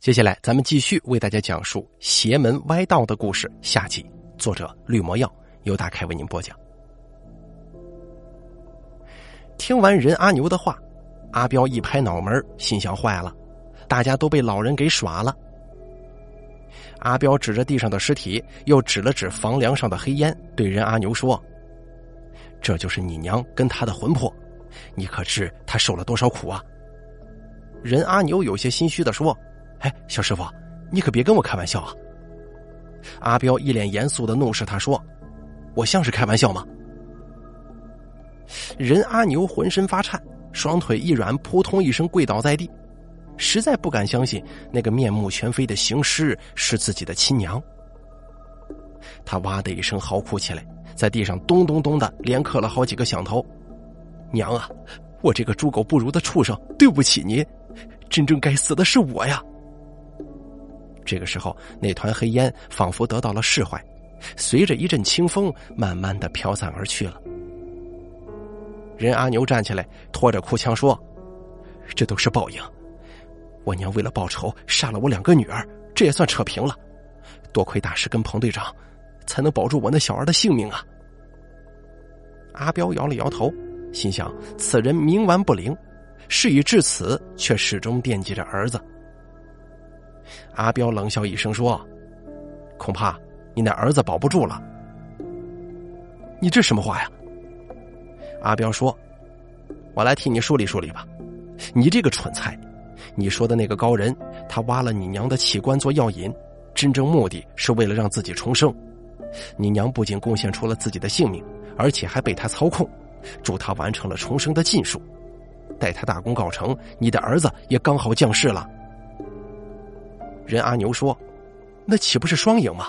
接下来，咱们继续为大家讲述邪门歪道的故事下集。作者绿魔药由大开为您播讲。听完任阿牛的话，阿彪一拍脑门，心想：坏了，大家都被老人给耍了。阿彪指着地上的尸体，又指了指房梁上的黑烟，对任阿牛说：“这就是你娘跟他的魂魄，你可知他受了多少苦啊？”任阿牛有些心虚的说。哎，小师傅，你可别跟我开玩笑啊！阿彪一脸严肃的怒视他说：“我像是开玩笑吗？”任阿牛浑身发颤，双腿一软，扑通一声跪倒在地，实在不敢相信那个面目全非的行尸是自己的亲娘。他哇的一声嚎哭起来，在地上咚咚咚的连磕了好几个响头：“娘啊，我这个猪狗不如的畜生，对不起您，真正该死的是我呀！”这个时候，那团黑烟仿佛得到了释怀，随着一阵清风，慢慢的飘散而去了。任阿牛站起来，拖着哭腔说：“这都是报应，我娘为了报仇杀了我两个女儿，这也算扯平了。多亏大师跟彭队长，才能保住我那小儿的性命啊。”阿彪摇了摇头，心想：此人冥顽不灵，事已至此，却始终惦记着儿子。阿彪冷笑一声说：“恐怕你那儿子保不住了。”你这什么话呀？阿彪说：“我来替你梳理梳理吧。你这个蠢材，你说的那个高人，他挖了你娘的器官做药引，真正目的是为了让自己重生。你娘不仅贡献出了自己的性命，而且还被他操控，助他完成了重生的禁术。待他大功告成，你的儿子也刚好降世了。”任阿牛说：“那岂不是双赢吗？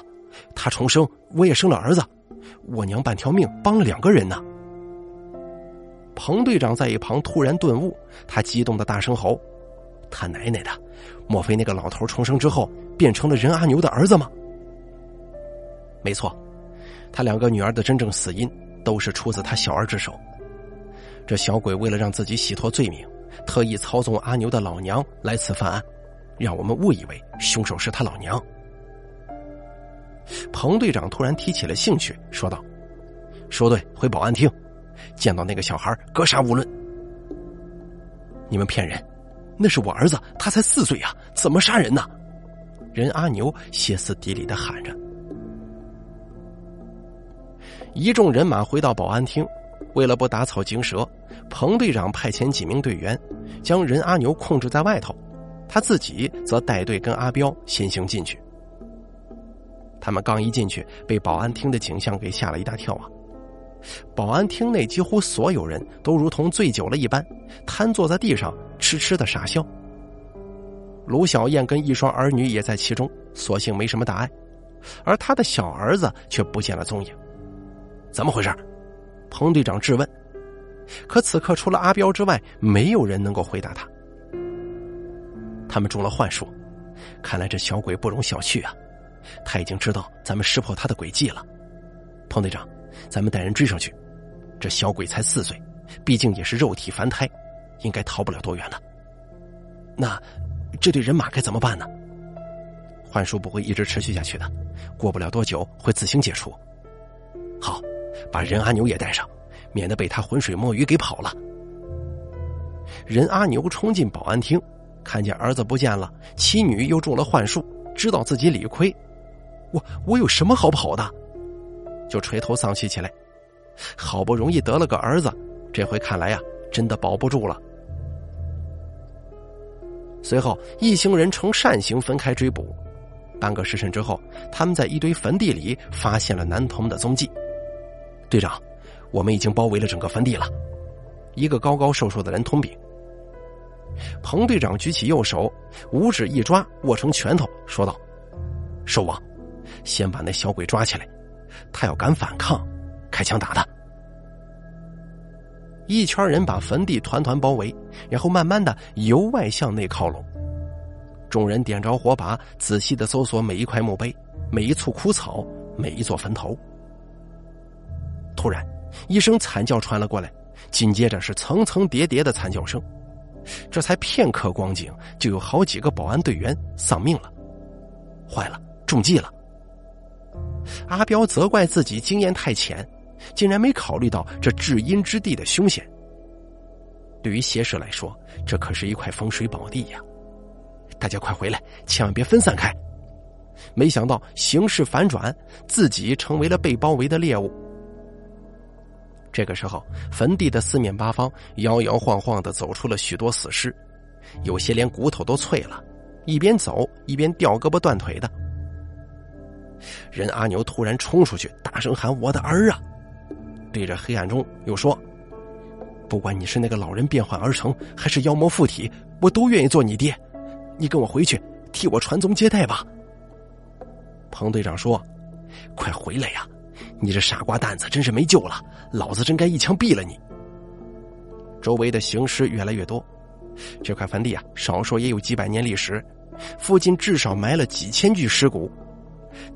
他重生，我也生了儿子，我娘半条命帮了两个人呢。”彭队长在一旁突然顿悟，他激动的大声吼：“他奶奶的！莫非那个老头重生之后变成了任阿牛的儿子吗？”没错，他两个女儿的真正死因都是出自他小儿之手。这小鬼为了让自己洗脱罪名，特意操纵阿牛的老娘来此犯案。让我们误以为凶手是他老娘。彭队长突然提起了兴趣，说道：“说对回保安厅，见到那个小孩格杀勿论。”你们骗人，那是我儿子，他才四岁呀，怎么杀人呢？任阿牛歇斯底里的喊着。一众人马回到保安厅，为了不打草惊蛇，彭队长派遣几名队员，将任阿牛控制在外头。他自己则带队跟阿彪先行进去。他们刚一进去，被保安厅的景象给吓了一大跳啊！保安厅内几乎所有人都如同醉酒了一般，瘫坐在地上，痴痴的傻笑。卢小燕跟一双儿女也在其中，所幸没什么大碍，而他的小儿子却不见了踪影。怎么回事？彭队长质问。可此刻除了阿彪之外，没有人能够回答他。他们中了幻术，看来这小鬼不容小觑啊！他已经知道咱们识破他的诡计了。彭队长，咱们带人追上去。这小鬼才四岁，毕竟也是肉体凡胎，应该逃不了多远了。那这队人马该怎么办呢？幻术不会一直持续下去的，过不了多久会自行解除。好，把任阿牛也带上，免得被他浑水摸鱼给跑了。任阿牛冲进保安厅。看见儿子不见了，妻女又中了幻术，知道自己理亏，我我有什么好跑的？就垂头丧气起来。好不容易得了个儿子，这回看来呀，真的保不住了。随后，一行人呈扇形分开追捕。半个时辰之后，他们在一堆坟地里发现了男童的踪迹。队长，我们已经包围了整个坟地了。一个高高瘦瘦的人通禀。彭队长举起右手，五指一抓，握成拳头，说道：“兽王，先把那小鬼抓起来，他要敢反抗，开枪打他。”一圈人把坟地团团包围，然后慢慢的由外向内靠拢。众人点着火把，仔细的搜索每一块墓碑、每一簇枯草、每一座坟头。突然，一声惨叫传了过来，紧接着是层层叠叠的惨叫声。这才片刻光景，就有好几个保安队员丧命了。坏了，中计了！阿彪责怪自己经验太浅，竟然没考虑到这至阴之地的凶险。对于邪蛇来说，这可是一块风水宝地呀！大家快回来，千万别分散开！没想到形势反转，自己成为了被包围的猎物。这个时候，坟地的四面八方摇摇晃晃的走出了许多死尸，有些连骨头都脆了，一边走一边掉胳膊断腿的。任阿牛突然冲出去，大声喊：“我的儿啊！”对着黑暗中又说：“不管你是那个老人变幻而成，还是妖魔附体，我都愿意做你爹。你跟我回去，替我传宗接代吧。”彭队长说：“快回来呀！你这傻瓜蛋子真是没救了，老子真该一枪毙了你。”周围的行尸越来越多，这块坟地啊，少说也有几百年历史，附近至少埋了几千具尸骨。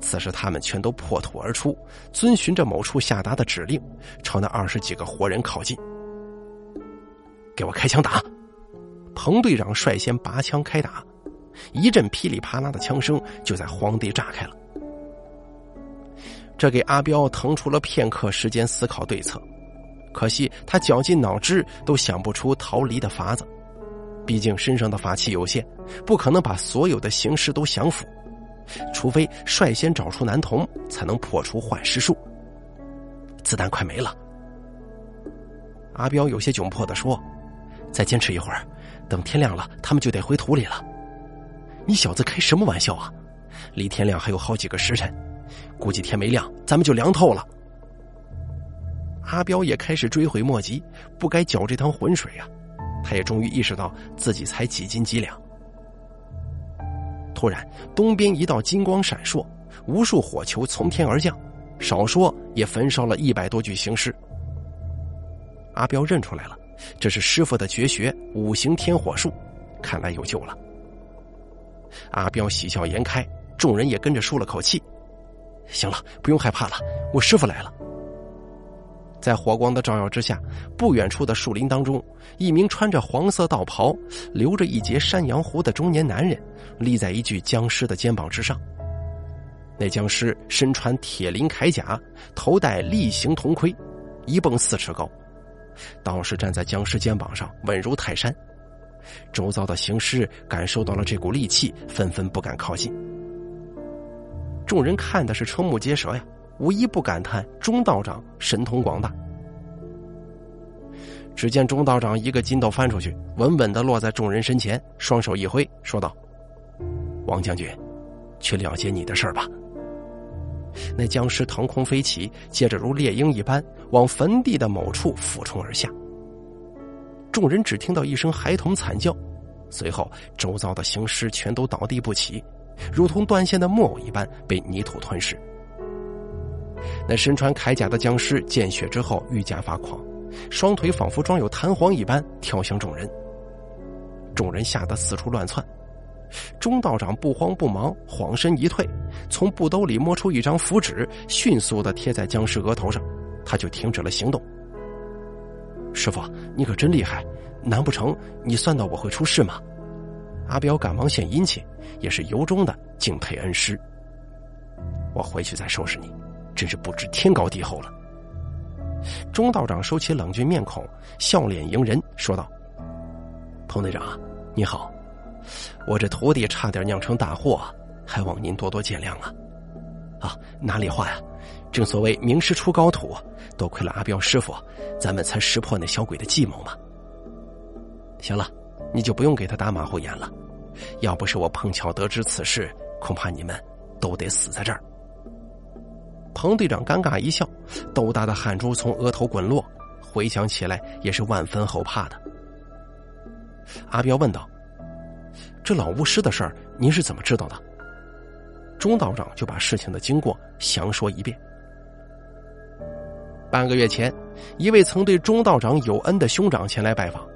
此时，他们全都破土而出，遵循着某处下达的指令，朝那二十几个活人靠近。给我开枪打！彭队长率先拔枪开打，一阵噼里啪啦的枪声就在荒地炸开了。这给阿彪腾出了片刻时间思考对策，可惜他绞尽脑汁都想不出逃离的法子。毕竟身上的法器有限，不可能把所有的形式都降服。除非率先找出男童，才能破除幻尸术。子弹快没了，阿彪有些窘迫的说：“再坚持一会儿，等天亮了，他们就得回土里了。”你小子开什么玩笑啊？离天亮还有好几个时辰，估计天没亮，咱们就凉透了。阿彪也开始追悔莫及，不该搅这趟浑水啊！他也终于意识到自己才几斤几两。突然，东边一道金光闪烁，无数火球从天而降，少说也焚烧了一百多具行尸。阿彪认出来了，这是师傅的绝学五行天火术，看来有救了。阿彪喜笑颜开，众人也跟着舒了口气。行了，不用害怕了，我师傅来了。在火光的照耀之下，不远处的树林当中，一名穿着黄色道袍、留着一截山羊胡的中年男人，立在一具僵尸的肩膀之上。那僵尸身穿铁鳞铠甲，头戴立形铜盔，一蹦四尺高。道士站在僵尸肩膀上，稳如泰山。周遭的行尸感受到了这股戾气，纷纷不敢靠近。众人看的是瞠目结舌呀。无一不感叹钟道长神通广大。只见钟道长一个筋斗翻出去，稳稳的落在众人身前，双手一挥，说道：“王将军，去了结你的事儿吧。”那僵尸腾空飞起，接着如猎鹰一般往坟地的某处俯冲而下。众人只听到一声孩童惨叫，随后周遭的行尸全都倒地不起，如同断线的木偶一般被泥土吞噬。那身穿铠甲的僵尸见血之后愈加发狂，双腿仿佛装有弹簧一般跳向众人。众人吓得四处乱窜，钟道长不慌不忙，晃身一退，从布兜里摸出一张符纸，迅速的贴在僵尸额头上，他就停止了行动。师傅，你可真厉害，难不成你算到我会出事吗？阿彪赶忙献殷勤，也是由衷的敬佩恩师。我回去再收拾你。真是不知天高地厚了。钟道长收起冷峻面孔，笑脸迎人，说道：“彭队长，你好，我这徒弟差点酿成大祸，还望您多多见谅啊！啊，哪里话呀？正所谓名师出高徒，多亏了阿彪师傅，咱们才识破那小鬼的计谋嘛。行了，你就不用给他打马虎眼了。要不是我碰巧得知此事，恐怕你们都得死在这儿。”彭队长尴尬一笑，豆大的汗珠从额头滚落，回想起来也是万分后怕的。阿彪问道：“这老巫师的事儿，您是怎么知道的？”钟道长就把事情的经过详说一遍。半个月前，一位曾对钟道长有恩的兄长前来拜访，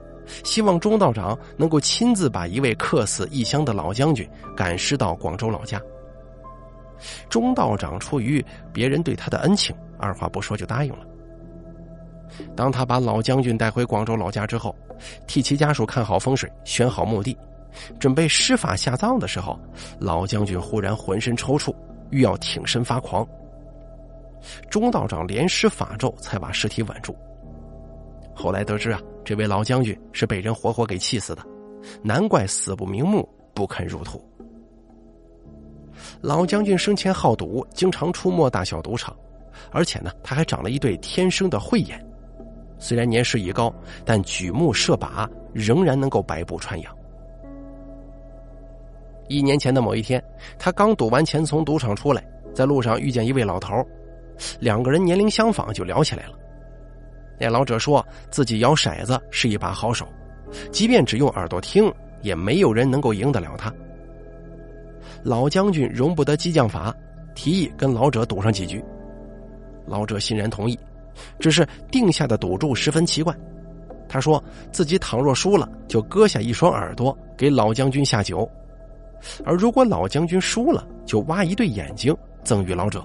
希望钟道长能够亲自把一位客死异乡的老将军赶尸到广州老家。钟道长出于别人对他的恩情，二话不说就答应了。当他把老将军带回广州老家之后，替其家属看好风水，选好墓地，准备施法下葬的时候，老将军忽然浑身抽搐，欲要挺身发狂。钟道长连施法咒，才把尸体稳住。后来得知啊，这位老将军是被人活活给气死的，难怪死不瞑目，不肯入土。老将军生前好赌，经常出没大小赌场，而且呢，他还长了一对天生的慧眼。虽然年事已高，但举目射靶仍然能够百步穿杨。一年前的某一天，他刚赌完钱从赌场出来，在路上遇见一位老头，两个人年龄相仿，就聊起来了。那老者说自己摇骰子是一把好手，即便只用耳朵听，也没有人能够赢得了他。老将军容不得激将法，提议跟老者赌上几局。老者欣然同意，只是定下的赌注十分奇怪。他说自己倘若输了，就割下一双耳朵给老将军下酒；而如果老将军输了，就挖一对眼睛赠与老者。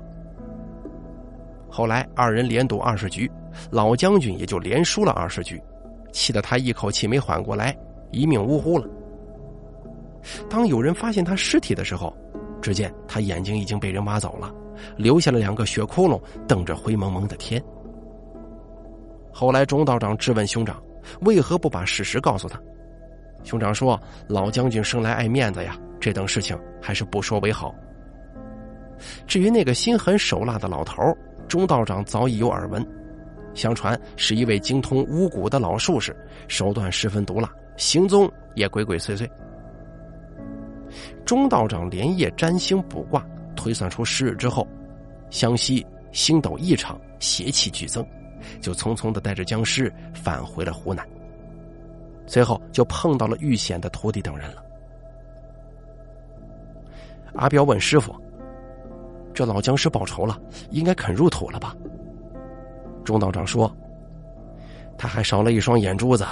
后来二人连赌二十局，老将军也就连输了二十局，气得他一口气没缓过来，一命呜呼了。当有人发现他尸体的时候，只见他眼睛已经被人挖走了，留下了两个血窟窿，瞪着灰蒙蒙的天。后来钟道长质问兄长，为何不把事实告诉他？兄长说：“老将军生来爱面子呀，这等事情还是不说为好。”至于那个心狠手辣的老头，钟道长早已有耳闻，相传是一位精通巫蛊的老术士，手段十分毒辣，行踪也鬼鬼祟祟。钟道长连夜占星卜卦，推算出十日之后，湘西星斗异常，邪气剧增，就匆匆的带着僵尸返回了湖南。随后就碰到了遇险的徒弟等人了。阿彪问师傅：“这老僵尸报仇了，应该肯入土了吧？”钟道长说：“他还少了一双眼珠子，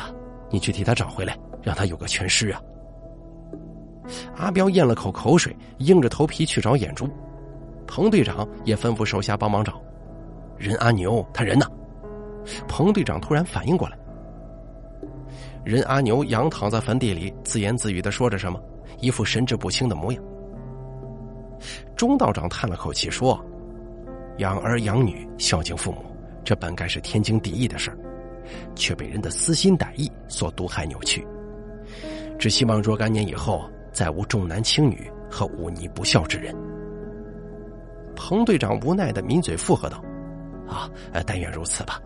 你去替他找回来，让他有个全尸啊。”阿彪咽了口口水，硬着头皮去找眼珠。彭队长也吩咐手下帮忙找。任阿牛，他人呢？彭队长突然反应过来。任阿牛仰躺在坟地里，自言自语的说着什么，一副神志不清的模样。钟道长叹了口气说：“养儿养女，孝敬父母，这本该是天经地义的事儿，却被人的私心歹意所毒害扭曲。只希望若干年以后。”再无重男轻女和忤逆不孝之人。彭队长无奈的抿嘴附和道：“啊，但愿如此吧。”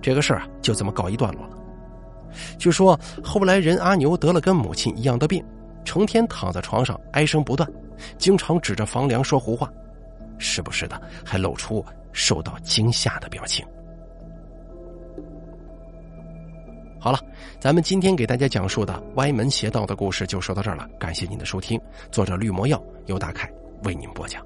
这个事儿啊，就这么告一段落了。据说后来人阿牛得了跟母亲一样的病，成天躺在床上唉声不断，经常指着房梁说胡话，时不时的还露出受到惊吓的表情。好了，咱们今天给大家讲述的歪门邪道的故事就说到这儿了。感谢您的收听，作者绿魔药由大凯为您播讲。